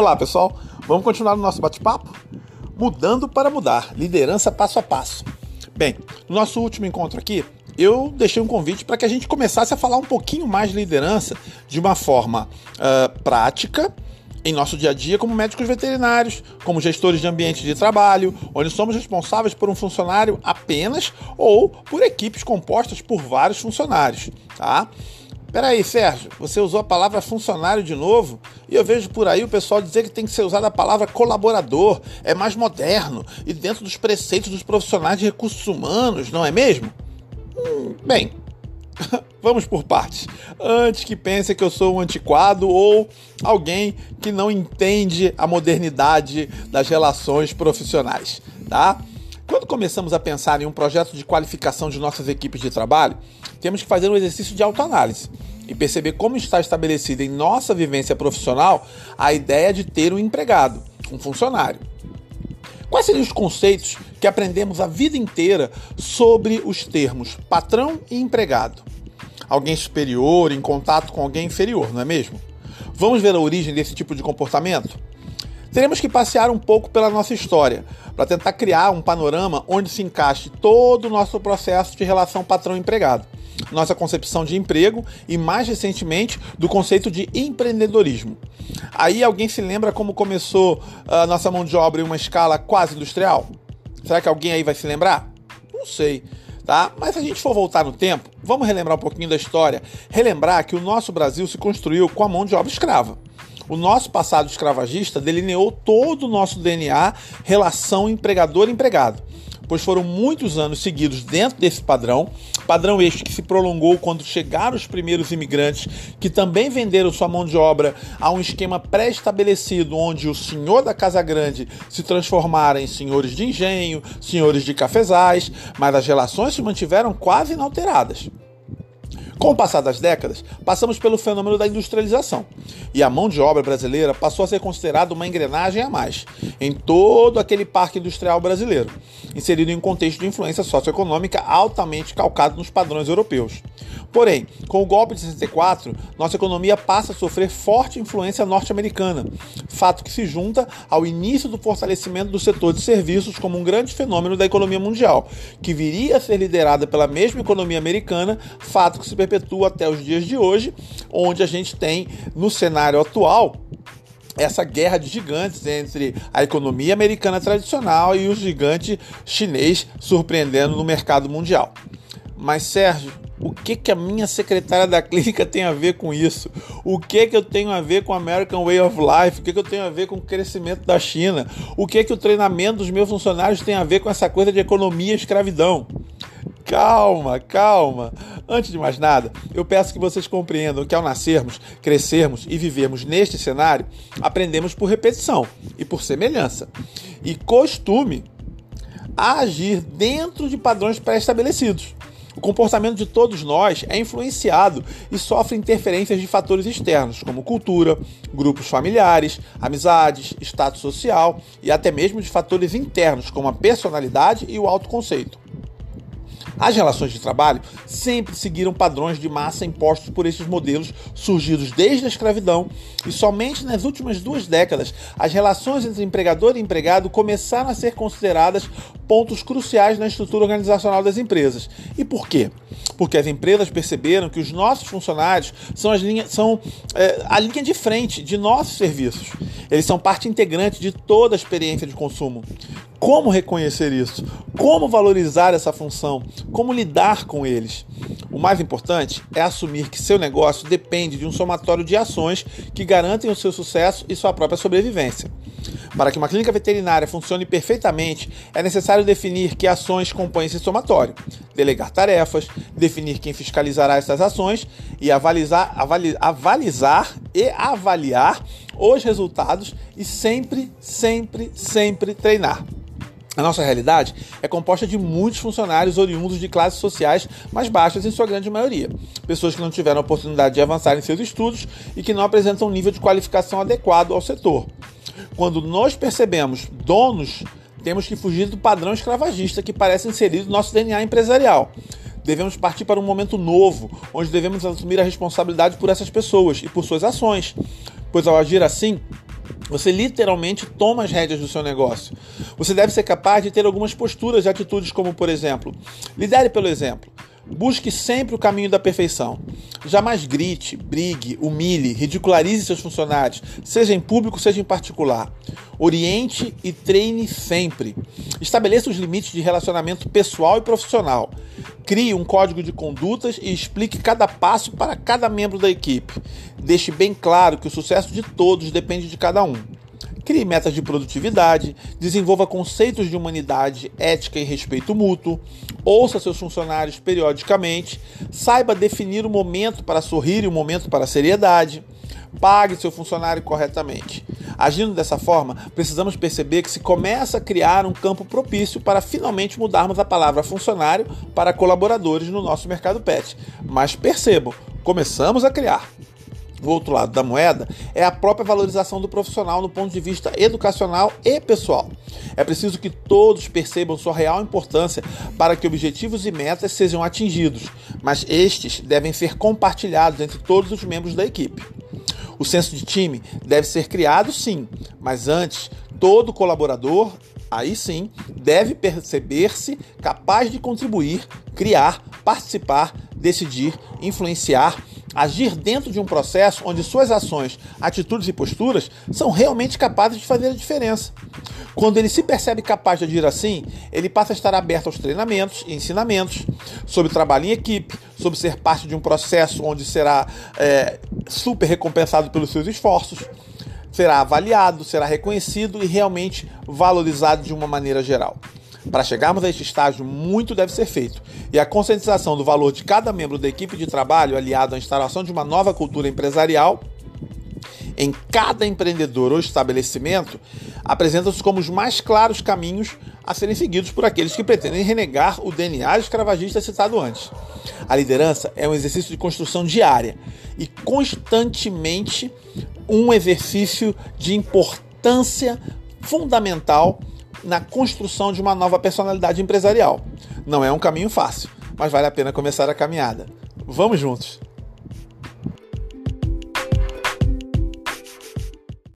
Olá, pessoal. Vamos continuar no nosso bate-papo? Mudando para mudar, liderança passo a passo. Bem, no nosso último encontro aqui, eu deixei um convite para que a gente começasse a falar um pouquinho mais de liderança de uma forma uh, prática em nosso dia a dia como médicos veterinários, como gestores de ambiente de trabalho, onde somos responsáveis por um funcionário apenas ou por equipes compostas por vários funcionários, tá? Peraí, Sérgio, você usou a palavra funcionário de novo? E eu vejo por aí o pessoal dizer que tem que ser usada a palavra colaborador, é mais moderno e dentro dos preceitos dos profissionais de recursos humanos, não é mesmo? Hum, bem, vamos por partes. Antes que pense que eu sou um antiquado ou alguém que não entende a modernidade das relações profissionais, tá? Quando começamos a pensar em um projeto de qualificação de nossas equipes de trabalho, temos que fazer um exercício de autoanálise e perceber como está estabelecida em nossa vivência profissional a ideia de ter um empregado, um funcionário. Quais seriam os conceitos que aprendemos a vida inteira sobre os termos patrão e empregado? Alguém superior em contato com alguém inferior, não é mesmo? Vamos ver a origem desse tipo de comportamento? Teremos que passear um pouco pela nossa história para tentar criar um panorama onde se encaixe todo o nosso processo de relação patrão-empregado, nossa concepção de emprego e, mais recentemente, do conceito de empreendedorismo. Aí alguém se lembra como começou a nossa mão de obra em uma escala quase industrial? Será que alguém aí vai se lembrar? Não sei. Tá? Mas se a gente for voltar no tempo, vamos relembrar um pouquinho da história, relembrar que o nosso Brasil se construiu com a mão de obra escrava. O nosso passado escravagista delineou todo o nosso DNA relação empregador-empregado, pois foram muitos anos seguidos dentro desse padrão, padrão este que se prolongou quando chegaram os primeiros imigrantes que também venderam sua mão de obra a um esquema pré-estabelecido onde o senhor da Casa Grande se transformara em senhores de engenho, senhores de cafezais, mas as relações se mantiveram quase inalteradas. Com o passar das décadas, passamos pelo fenômeno da industrialização e a mão de obra brasileira passou a ser considerada uma engrenagem a mais em todo aquele parque industrial brasileiro, inserido em um contexto de influência socioeconômica altamente calcado nos padrões europeus. Porém, com o golpe de 64, nossa economia passa a sofrer forte influência norte-americana, fato que se junta ao início do fortalecimento do setor de serviços como um grande fenômeno da economia mundial, que viria a ser liderada pela mesma economia americana, fato que se perpetua até os dias de hoje, onde a gente tem no cenário atual essa guerra de gigantes entre a economia americana tradicional e o gigante chinês surpreendendo no mercado mundial. Mas Sérgio, o que, que a minha secretária da clínica tem a ver com isso? O que, que eu tenho a ver com American Way of Life? O que, que eu tenho a ver com o crescimento da China? O que, que o treinamento dos meus funcionários tem a ver com essa coisa de economia e escravidão? Calma, calma. Antes de mais nada, eu peço que vocês compreendam que ao nascermos, crescermos e vivermos neste cenário, aprendemos por repetição e por semelhança. E costume a agir dentro de padrões pré-estabelecidos. O comportamento de todos nós é influenciado e sofre interferências de fatores externos, como cultura, grupos familiares, amizades, status social e até mesmo de fatores internos, como a personalidade e o autoconceito. As relações de trabalho sempre seguiram padrões de massa impostos por esses modelos surgidos desde a escravidão e somente nas últimas duas décadas as relações entre empregador e empregado começaram a ser consideradas pontos cruciais na estrutura organizacional das empresas. E por quê? Porque as empresas perceberam que os nossos funcionários são, as linha, são é, a linha de frente de nossos serviços. Eles são parte integrante de toda a experiência de consumo. Como reconhecer isso? Como valorizar essa função? Como lidar com eles? O mais importante é assumir que seu negócio depende de um somatório de ações que garantem o seu sucesso e sua própria sobrevivência. Para que uma clínica veterinária funcione perfeitamente, é necessário definir que ações compõem esse somatório, delegar tarefas, definir quem fiscalizará essas ações e avalizar, avali, avalizar e avaliar os resultados e sempre, sempre, sempre treinar. A nossa realidade é composta de muitos funcionários oriundos de classes sociais mais baixas, em sua grande maioria. Pessoas que não tiveram oportunidade de avançar em seus estudos e que não apresentam um nível de qualificação adequado ao setor. Quando nós percebemos donos, temos que fugir do padrão escravagista que parece inserido no nosso DNA empresarial. Devemos partir para um momento novo, onde devemos assumir a responsabilidade por essas pessoas e por suas ações, pois ao agir assim, Você literalmente toma as rédeas do seu negócio. Você deve ser capaz de ter algumas posturas e atitudes, como, por exemplo, lidere pelo exemplo. Busque sempre o caminho da perfeição. Jamais grite, brigue, humilhe, ridicularize seus funcionários, seja em público, seja em particular. Oriente e treine sempre. Estabeleça os limites de relacionamento pessoal e profissional. Crie um código de condutas e explique cada passo para cada membro da equipe. Deixe bem claro que o sucesso de todos depende de cada um. Crie metas de produtividade, desenvolva conceitos de humanidade, ética e respeito mútuo, ouça seus funcionários periodicamente, saiba definir o momento para sorrir e o momento para seriedade, pague seu funcionário corretamente. Agindo dessa forma, precisamos perceber que se começa a criar um campo propício para finalmente mudarmos a palavra funcionário para colaboradores no nosso mercado pet. Mas percebam, começamos a criar. O outro lado da moeda é a própria valorização do profissional no ponto de vista educacional e pessoal. É preciso que todos percebam sua real importância para que objetivos e metas sejam atingidos, mas estes devem ser compartilhados entre todos os membros da equipe. O senso de time deve ser criado, sim, mas antes, todo colaborador, aí sim, deve perceber-se capaz de contribuir, criar, participar, decidir, influenciar agir dentro de um processo onde suas ações, atitudes e posturas são realmente capazes de fazer a diferença. Quando ele se percebe capaz de agir assim, ele passa a estar aberto aos treinamentos e ensinamentos sobre trabalho em equipe, sobre ser parte de um processo onde será é, super recompensado pelos seus esforços, será avaliado, será reconhecido e realmente valorizado de uma maneira geral. Para chegarmos a este estágio, muito deve ser feito, e a conscientização do valor de cada membro da equipe de trabalho, aliado à instalação de uma nova cultura empresarial em cada empreendedor ou estabelecimento, apresentam-se como os mais claros caminhos a serem seguidos por aqueles que pretendem renegar o DNA escravagista citado antes. A liderança é um exercício de construção diária e constantemente um exercício de importância fundamental na construção de uma nova personalidade empresarial. Não é um caminho fácil, mas vale a pena começar a caminhada. Vamos juntos!